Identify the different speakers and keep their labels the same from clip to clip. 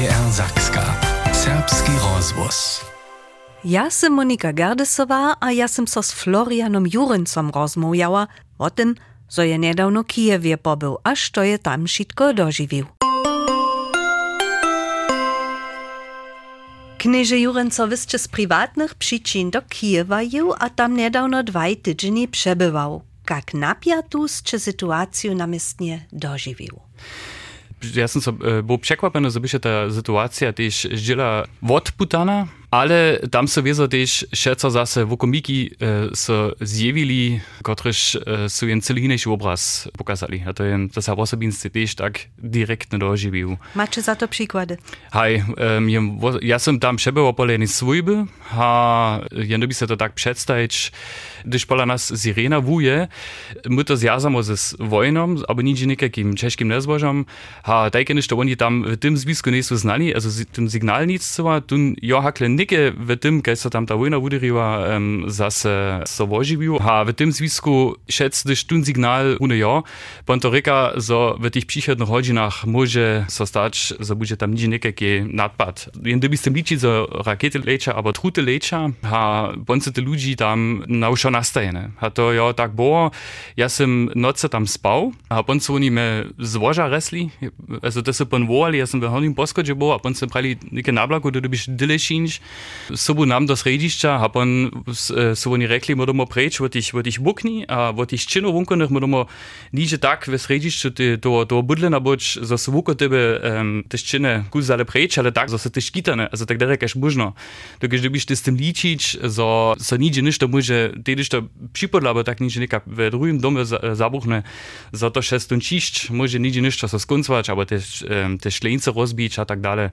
Speaker 1: NDR Sakska. Serbski rozvoz.
Speaker 2: Ja sam Monika Gerdesova, a ja sam so s Florianom Jurencom rozmówiała o tym, zo je niedawno Kijewie pobył, aż to je tam wszystko dożywił. Knieże Jurenco wyście z prywatnych przyczyn do Kijewa a tam niedawno dwa tygodnie przebywał. Jak napiatą sytuację namiestnie dożywił.
Speaker 3: Jaz sem se, eh, bo občekvapeno zapiše ta situacija, tiš žela od Putana, ale tam so wieso też šeco zase wokomiki e, so zjevili, kotrež e, so jen celý inejší obraz pokazali. A to je to sa osobinstve też tak direktne doživił.
Speaker 2: Macie za to przykłady?
Speaker 3: Hej, um, ja sam tam przebywał poleny swójby, a jedno by se to tak przedstawić, gdyż pola nas sirena wuje, my to zjazamo ze wojną, aber nigdzie nikakim czeskim nezbożom, a tak to oni tam w tym związku nie są znali, also tym signal nic tu ja hakle Neke v tem, kaj tam ta vojna udarila, um, zase so oživil. A v tem tun signal unijo, pa to reka, so v tih prihodnih hodinah može so stač, so tam nič nekaj, nadpad. In da bi se liči za rakete leča, ali trute leča, a pa te ljudi tam naučo nastajene. A to tak ja tak bo, jaz sem noce tam spal, a pa oni me z resli, e, also da so pa voli, jaz sem v honim poskoče bo, a pa prali nekaj nablako, da dobiš So bo nam do središča, a pa äh, so oni rekli, moramo preč v tih, v tih bukni, a v tih činovunkah moramo niže tak v središču te, to, to obudljena boč, za svoko tebe um, ähm, teščine kuzale preč, ali tak, za se teškitane, za tak da rekaš možno. Dokaj, da biš te s tem ličič, za, za niže ništa može, te ništa připodla, bo tak niže neka v drugim domu zabuhne, za to šestončišč, može niže ništa so skoncvač, ali te, ähm, te šlence rozbič, a tak dalje.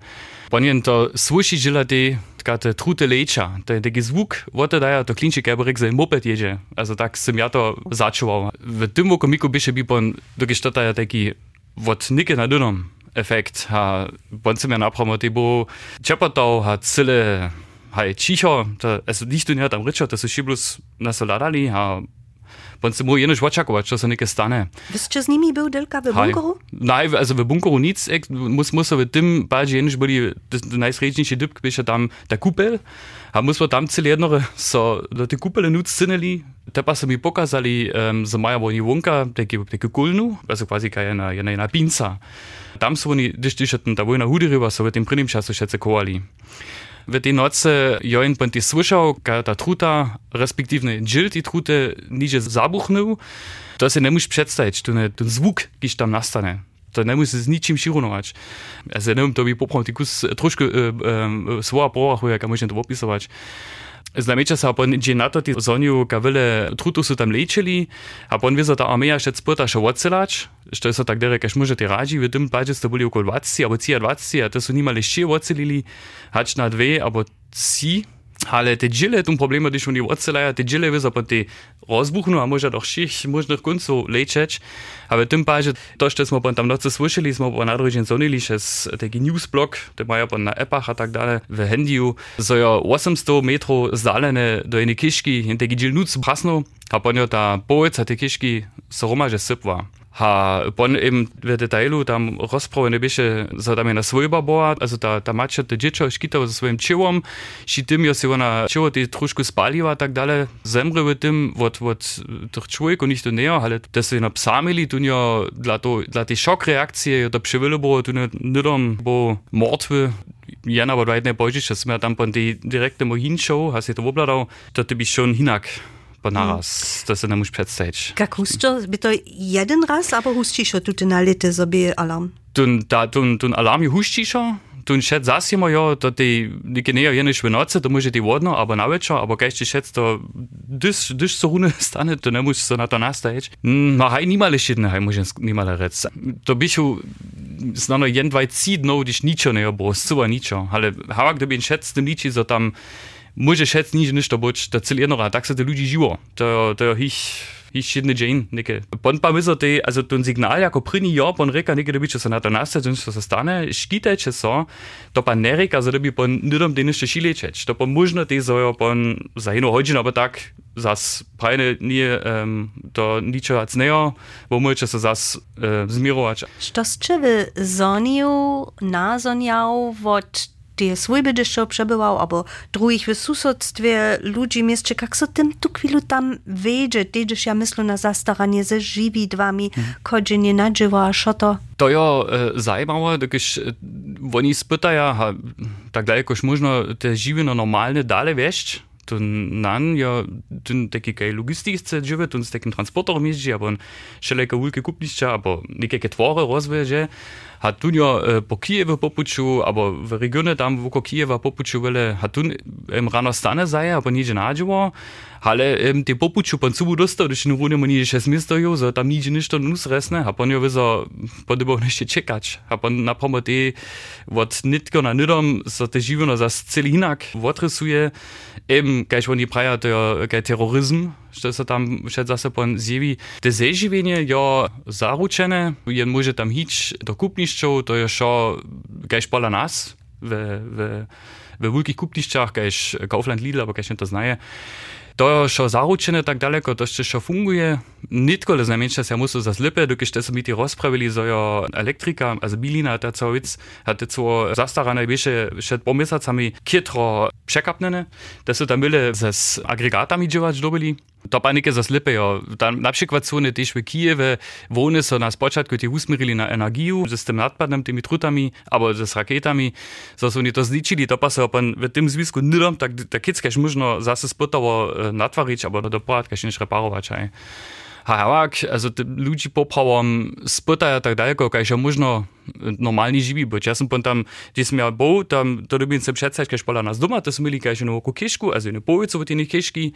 Speaker 3: Pa njen to svuši želati, te, te trute lecza, te, te zwuk, wote daja, to klinczy kabarek za moped jedzie. Also tak sam ja to zaczął. W tym wokomiku bysze bi pon, dokiż to daja taki, wot nike na dynom efekt, a bonce mir napramo, te bo czepotał, a cyle, hej, cicho, to, also nicht tu nie tam ryczo, to su šiblus nasoladali, a on se mu jenož očakovat, čo se neke stane.
Speaker 2: Vy ste s nimi byl delka v bunkuru?
Speaker 3: Nein, also v bunkuru nic, muss, muss v tým páči jenož boli najsrečnejší dybk, bieša tam ta kupel, a my sme tam celé jedno so do tej kupele nuc cineli, tepa se mi pokazali, um, za maja oni vonka, taký, taký kulnu, also quasi kaj jedna, jedna, jedna pinca. Tam sú oni, když tišetn, tá vojna hudy ryba, so v tým prvým času všetce. W tej nocy join będę słyszał, że ta truta, respektywnie dżil tej truty, nidzie zabuchnął, to się nie musisz przedstawić, ten, ten zwuk, jakiś tam nastanie. To nie musisz z niczym się runować. Also, nie wiem, to by poprawnie troszkę e, e, słowa porachu, jak można to opisywać. Znamieća sa pon dže na to ti zonju kavile trutu su tam lečili, a pon vizo ta armeja še spota še odsilač, što so tak derek, až možete raži, v tem pače ste boli okolo 20, abo 20, a to su nimali še odsilili, hač na dve, abo si, ale te džile, tu problema, když oni odselaja, te džile vizo pon te rozbuchnu a možno do všich možných koncov lečeč. Ale tym bardziej to, co smo tam nocy słyszeli, smo po narodzin zonili przez taki newsblog, te mają po na epach a tak dalej, w handyu, so jo 800 metrów zdalene do jednej kiszki, taki dzielnuc prasno, a po ta połowica tej kiszki soroma, że sypła. Ha, pon im w detailu tam rozprawione bysze, za tam na swojba była, also ta, ta macia te dziecko szkitał ze swoim ciałom, si tym jo się ona ciało te troszkę spaliła, tak dalej, zemry w tym, od, od tych człowieku, nicht to nie, ale to się na psamili, tu nie, dla, to, dla tej szok reakcji, to przywylo było, tu nie, nie dom, bo martwy, Jan aber weit nicht bojdzisz, dass mir dann von die direkte mo hinshow, hast du to obladał, to ty byś schon hinak po naraz, to se nie musisz przedstawić.
Speaker 2: Jak husto, by to jeden raz, albo hustisz tu na lety sobie alarm?
Speaker 3: Tun, ta, tun, tun alarm je hustišo, tun šet zasimo jo, to ti neke nejo jeniš v noce, to može ti vodno, abo na večer, abo kaj še šet, to dyš, dyš so rune stane, to ne musiš se na to nastavić. No haj nimale šitne, haj može nimale rec. To bišu, znano jen dvaj cid, no, když ničo ne bo, suva ničo, ale havak, gdyby šet s tym liči, so tam Můžeš hec níž nič to buď, to cel jednora, tak se ty lidi živo. To, to hich, hich jedne džin, neke. Pon pa mizo ty, also ten signal, jako první jo, pon reka, neke, dobi, če se na to nastaje, to se stane, škite, če so, to pa ne reka, za dobi pon nidom ty nište šilečeč. To pa možno ty zojo pon za jednu hodinu, aber tak, zas pajne nije um, to niče vac nejo, bo moje se zas uh, zmirovač.
Speaker 2: Što ste vi zonil, nazonjal, vod tie swojby dešo przebywał, albo drugich w susodstwie ludzi mieście, jak so tym tu chwilu tam wiedzie, też ja myślę na zastaranie ze żywidłami, mhm. kodzenie nadziwa, a to?
Speaker 3: To jo e, zajímavé, když e, oni spytają, tak daleko można te żywino normalne dalej wieść, tun nan ja dun deki ke logistik ze jewet uns decken transporter mis aber schelleke ulke kupnischer aber nike ketware rozweje hat dun ja äh, po Kijewe popuchu aber w regione tam wo ko Kijewa popuchu welle hat dun im ranostane sei aber nie najuwa ale um, te popuću pancubu dostał, gdyż nie runimo nie się zmiesto jo, że tam nigdzie nic to nus resne, a pan jo wyzo podobał jeszcze czekać, a pan na pomoc i od nitko na nidom, so te żywiono za cel inak odrysuje, eben, kajż oni praja to jo, kaj terroryzm, što se tam še zase pon zjevi. Te zeživljenje jo zaručene, je može tam hič do kupniščev, to je šo, kajž pola nas, v, v, v velikih kupniščah, kajž Kaufland Lidl, pa kajž ne to znaje. to je šo tak daleko, to še šo funguje. Nitkole znamenča se musu za zlipe, dokaj ste se mi ti rozpravili za jo elektrika, a zbilina ta covic, a te co zastarane više še po mesecami kitro překapnene, da so tam bile z agregatami dživač dobili. To panike za slipe, jo. Tam na przykład so ne też w Kijewie, wony so na spoczatku ti usmirili na energiju, z tym nadpadem, tymi trutami, albo z rakietami, so so oni to zličili, to pa so pan w tym związku nidom, tak, tak kiedyś można zase spotowo natwarić, albo do dopadat, kaž nič reparować. Hej. Hajawak, also te ludzi poprawom spytają tak daleko, kaž je možno normalni živi być. Ja sam tam, gdzie som ja bol, tam to robím se předsať, kaž pola nás doma, to som mieli kaž jednu kišku, also jednu povicu od jednej kišky,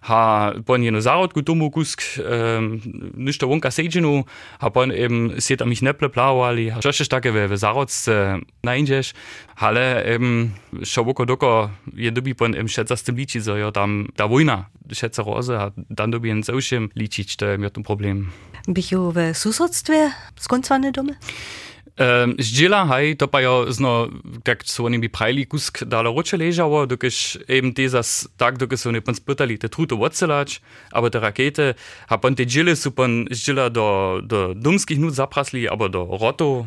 Speaker 3: ha pon jednu zárodku tomu kusk, um, ništo vonka sejdžinu, ha pon eben si tam ich neple plávali, ha čož také ve, ve zárodce najindžeš, ale eben šo voko doko je dobi pon em šeca s tym ličiť, jo tam ta vojna šeca roze, a tam dobi jen zaušim ličiť, to je mi to problem.
Speaker 2: Bychu w susodstwie skończone domy?
Speaker 3: Um, Zdjela, haj, to pa jo zno, kak so oni bi prajli kusk dala roče ležało, dokiž eben te zas tak, dokiž so oni pan spytali te truto odselać, aber te rakete, ha pan te džile su pan zdjela do, do dumskich nut zaprasli, aber do roto,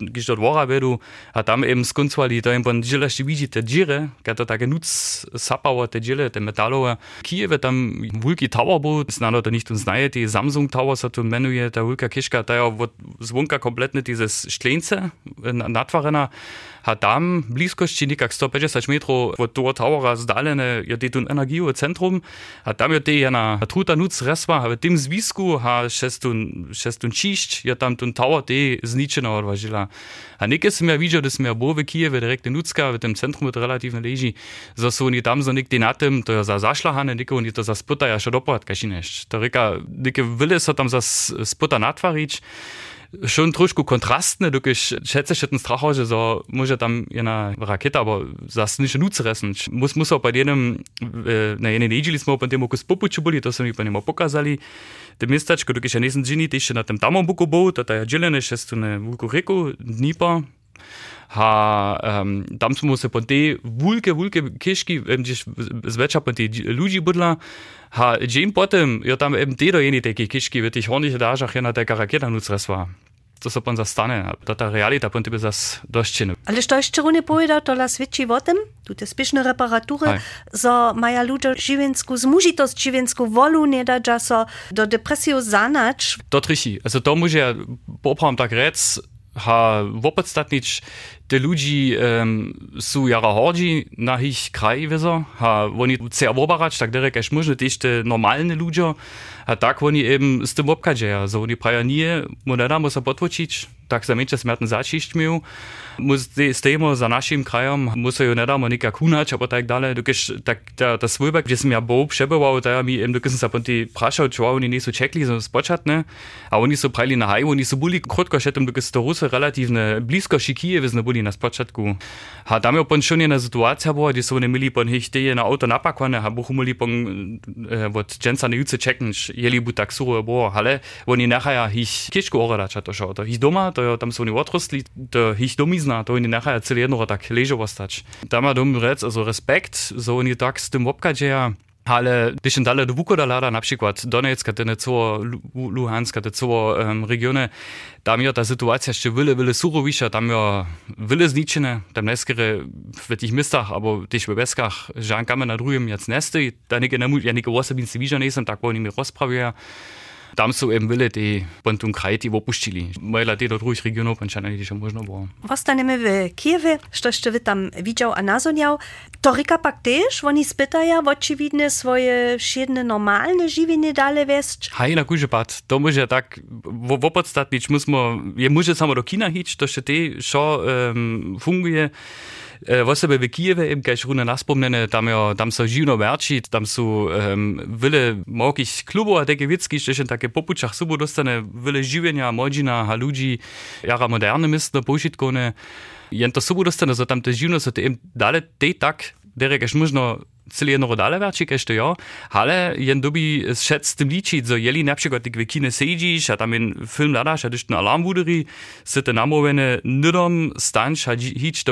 Speaker 3: giž do dvora vedu, a tam eben skoncovali, to im pan džila še vidí te džire, kad to také nuc sapało te džile, te metalowe. Kijeve tam wulki tower był, znano to nicht uns znaje, die Samsung Tower, so to menuje, ta wulka kiszka, ta jo zvonka kompletne dieses Šklence natvorena, a tam v blízkosti nekak 150 metrov od toho towera zdalene je tu energijowe centrum, a tam je te na truta nuc resva, a v tym zwisku ha šestun, šestun čišť, je tam ten tower te zničeno odvažila. A nekaj sem ja videl, da sem ja bo v Kijewe direktne nucka, v tym centrum je relativno leži, so so oni tam so nekde na tym, to je za zašlahane, nekaj oni to za spota ja še dopad, kaj nešť. To reka, nekaj vile so tam za spota natvarič, schon trošku kontrastne dokaj schätzeschitten strahause so muss tam jena rakete aber zas nič nucressen muss muss pa jedem äh, na jene nežili smo pa temu kus popuču bili to so mi pa njemu pokazali te mestačko dokaj še nisem džini tiše na tem tamo buku bo ta je dželene še tu ne vuku reku dni pa ha, ähm, um, tam smo se po te vulke, vulke kiški, gdzieś zvečer po te ljudi budla, ha, džem potem, jo tam MT dojeni te kiški, v teh onih dažah je na te karaketa nucresva. To so pan zastane, to ta realita pan tebe zas došćinu.
Speaker 2: Ale što jeszcze runie powiedział, to las wieci o tym, tu te spieszne reparatury, so maja ludzie żywiensku, zmužitost żywiensku wolu nie da, so do depresji zanać.
Speaker 3: To trichi. Also to może ja popram tak rec, ha wopodstatnić te ludzi um, su jara hordzi na ich kraj wizo, ha oni sehr wobarać, tak derek až možno też te normalne ludzie, a tak oni eben z tym obkadzieja, so oni praja nie, moneda musa potwočić, tak za menče smerten začišť miu, mus stejmo za našim krajom, musa jo nedamo nikak hunać, aber tak dalej, dokiž tak ta, ta svojbak, gdzie som ja bol přebywał, ta mi em dokiž som sa pon ti prašal, čo oni nisu čekli, so spočatne, a oni su prajli na haj, oni su boli krotko šetom, dokiž to Rusy relatívne blízko šikije, vezne boli na spočatku. A tam je pon schon jedna sytuacja była, gdzie są oni mieli pon ich teje na auto napakwane, a buchu mieli pon e, od dženca ne juce čekn, jeli bu tak suro było, ale oni nachher ich kiszku oradacza to šo, to ich doma, to jo tam są oni otrostli, to ich domizna, to oni nachher celé jedno tak ležo ostać. Tam ma dom rec, also respekt, so oni tak z tym obkadzieja, Ale když jen dále do Vukodalada, například Donetska, ten co Luhanska, te co um, regiony, tam je ta sytuacja jeszcze wiele, wiele surowisza, tam je wiele zničene, tam neskere w tych miastach, albo też w Beskach, żankamy na drugim jac nesty, da nie, ja nie osobincy widzę, nie jestem tak, oni mi rozprawiają. Tam są eben die pontum krajti opuścili. Mojla te do drugich regionów, panczana nie można było.
Speaker 2: Wostanemy w Kijewie, coście wy tam widział a nazoniał. To ryka pak też, oni spytają, oczywiście swoje siedne normalne żywienie dalej wieść.
Speaker 3: Hej, na kurze pat, to może tak, w opodstatnić musimy, je może samo do kina hić, to się te, co um, funguje. W sebe w Kijewie, im kaž runa naspomnene, tam, jo, tam so živno verči, tam su um, vile mokih klubov, a teke vitski, še še take popučach subo dostane, vile življenja, modžina, a ludzi, jara moderne mistno, pošitkone. Jen to subo dostane, so tam te živno, so te im dale te tak, derek až možno cele jedno rodale werčik ešte jo, ale jen dobi šet s tým líčiť, zo jeli napríklad tak v tam film nadáš a dešť na alarm vúderi, se te namovene nudom stanš a hič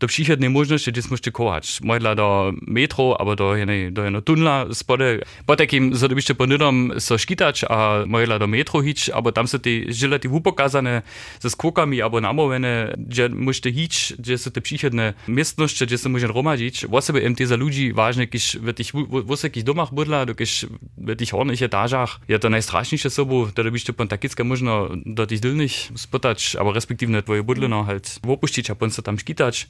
Speaker 3: da psihat ne možno še, če smo še kovač. Mojla do metro, ali do, ene, do eno tunla spode. Po takim zadobišče ponudom so škitač, a mojla do metro hič, ali tam so ti želati upokazane za skokami, ali namovene, že možete hič, že so te psihatne mestnošče, že se možen romažič. Vosebe MT za ljudi važne, kiš v tih vosekih domah budla, dokiš v tih hornih etažah je to najstrašnejše sobo, da dobiš te pantakitske možno do tih dilnih spotač, ali respektivno tvoje budlino, halt v opuščič, a pon se tam škitač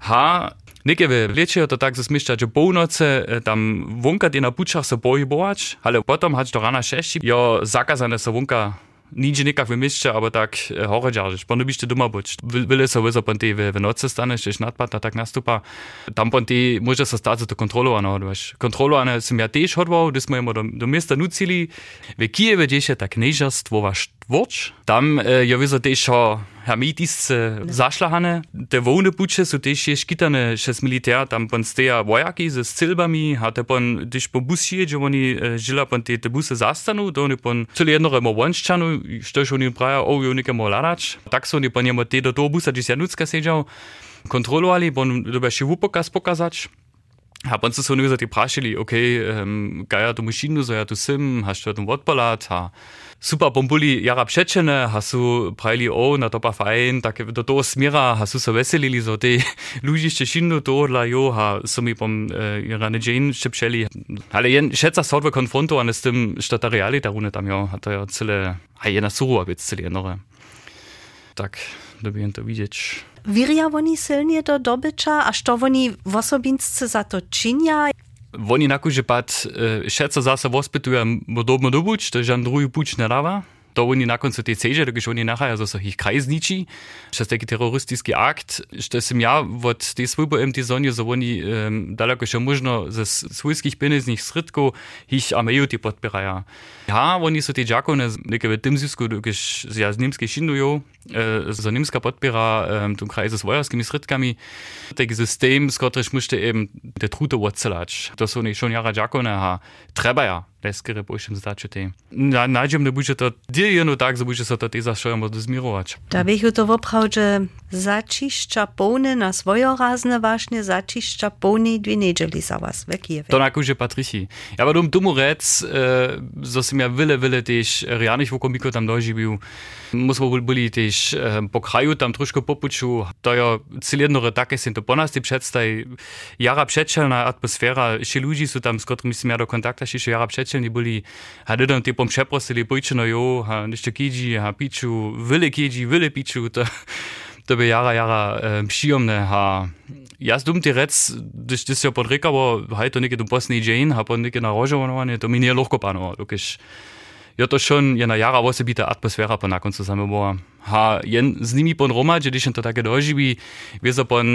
Speaker 3: ha, Nekeve vlečejo to tak, zamišlja, že polnoce, eh, tam vonkat je na pučah se boji boač, ale potom hač do rana šeši, jo zakazane se vonka nič nekak vymišča, aber tak eh, hore džaržiš, pa ne biš te doma boč. Vele se vezo ponte v, v noce staneš, ješ nadpad na tak nastupa, tam ponte može se stati to kontrolovano odveš. Kontrolovano sem ja tež hodval, da smo jim do, do mesta nucili, v Kijeve, gdje še tak nežarstvo vaš Watch. Tam eh, e, je vezal tež hermetis eh, zašlahane, te volne buče so tež je škitane še s militär, tam pon steja vojaki z silbami, hate pon tež po busi, že oni eh, žila pon te, te buse zastanu, to oni pon celo jedno remo vonščanu, što še oni pravijo, o, oh, jo nekaj molarač. Tak so oni pon njemu te do toho busa, že se je ja nutska sežal, kontrolovali, pon dobe še vupokas pokazač. A potem so oni zati prašili, ok, um, gaja tu mašinu, so ja tu sim, hast du ten odpalat, a super bombuli jara przeczene, hasu prajli o, na to pa fajn, tak do smira, hasu so veselili, so ludzie jeszcze szinnu to dla jo, ha so mi pom e, jara nedzień szepszeli. Ale jen šeca sorve konfrontowane z tym, że ta realita rune tam jo, a to ja cele, a jedna suru, a więc cele jenore. Tak, dobijem to widzieć.
Speaker 2: Wiria oni silnie do dobycia, a co oni w osobinsce za to czynia?
Speaker 3: Oni na kurze pad, e, za sobą spytują, bo dobno dobuć, to żan drugi puć narawa. Dava. To oni na koncu te ceže, da oni nahaja, so so jih kraj zniči, še taki teroristički akt, što sem ja od te svojbo im te zonje, so oni um, daleko še možno ze svojskih peneznih sredkov jih ameju ti podpiraja. Ja, oni so te džakone, nekaj v tem zisku, když ja z nemske šinujo, e, so nemska podpira um, tu kraj z vojarskimi sredkami, taki system, z którym muszte eben te trute odcelać. To są nie schon jara džakone, a treba ja. leskerë po ishim znači te na nađem tak, da buđe to diljeno tak za buđe se to te zašojamo da zmirovač.
Speaker 2: Da bih to voprav, že začišća polne na svojo razne vašne začišća polne dvi neđeli za vas ve Kijeve.
Speaker 3: To nako že Patrici. Ja ba dom tomu rec, eh, äh, so sem ja vile vile tež realnih v komiko tam doživel. Mo smo bili tež äh, eh, po kraju tam troško popuču. To je celjedno take sem to ponasti predstaj jara predšelna atmosfera, še ljudi so tam, s katerimi sem ja do kontakta še jara predšelna Rečeni boli, a dedom ti bom še prosili, pojčeno jo, a nešte kidži, a piču, vele kidži, vele piču, to, to bi jara, jara, e, um, šijomne, a jaz dum ti rec, da si jo podrekavo, haj to nekaj do Bosni in Jane, a pa nekaj na rožo, to mi ni lahko pano, dokiš. Okay. Je to schon jedna jara osobita atmosfera po była. Ha, jen z nimi pon Roma, gdzie to takie doživí, wiedzą pon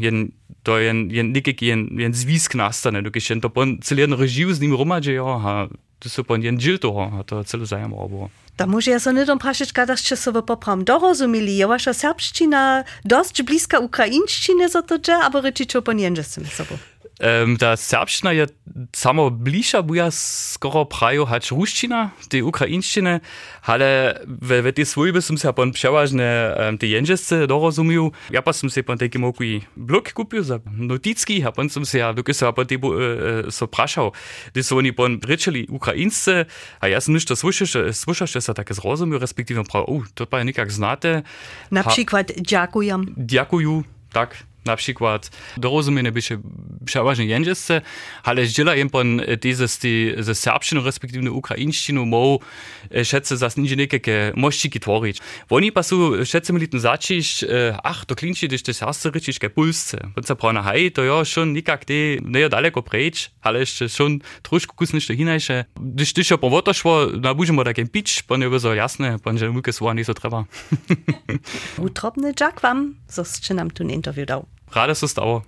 Speaker 3: jen to jen, jen nikik jen, jen zwisk nastane, jen to pon celien režiu z nimi Roma, gdzie jo, ha, to są pon jen džil toho, to celo zajímavé było.
Speaker 2: Da może ja so nie dom praszyć, kadaż się sobie popram dorozumili. Ja wasza serbszczyna dość bliska ukraińszczyny za to, aber ryczyć o pon jenże.
Speaker 3: Um, ta serbština je samo bližša, bo jaz skoro prajo hač ruščina, te ukrajinščine, ale ve, ve te svojbe sem se pa przeważne um, te jędrzesce dorozumił. Ja pa sem se pa taki mokuj blok kupil za noticki, a pa sem se ja, dokaj se pa te bo, uh, so prašal, da so oni pa pričali ukrajinsce, a ja sem ništa slušal, slušal, že se tako zrozumił, respektive prav, uh, to pa je nekak znate.
Speaker 2: Na przykład dziękuję.
Speaker 3: Dziękuję, tak. na przykład dorozumienie by się przeważnie jędrzesce, ale zdziela im pan diese ze serbszczyną, respektive ukraińszczyną, mogą szedce zas nie niekie mościki tworzyć. Oni pa su szedce mieli ten zaciść, ach, to klinci, gdyż to serce ryczyć ke pulsce. Wenn se prana hej, to ja schon nikak te nie daleko prejść, ale jeszcze schon troszkę kusnište hinajsze. Gdyż ty się po woto szło, na budzimy takie pić, pan je so jasne, pan że muke słowa nie so trzeba.
Speaker 2: Utrobny Jack wam, so nam tu interview dał.
Speaker 3: Rade so stało.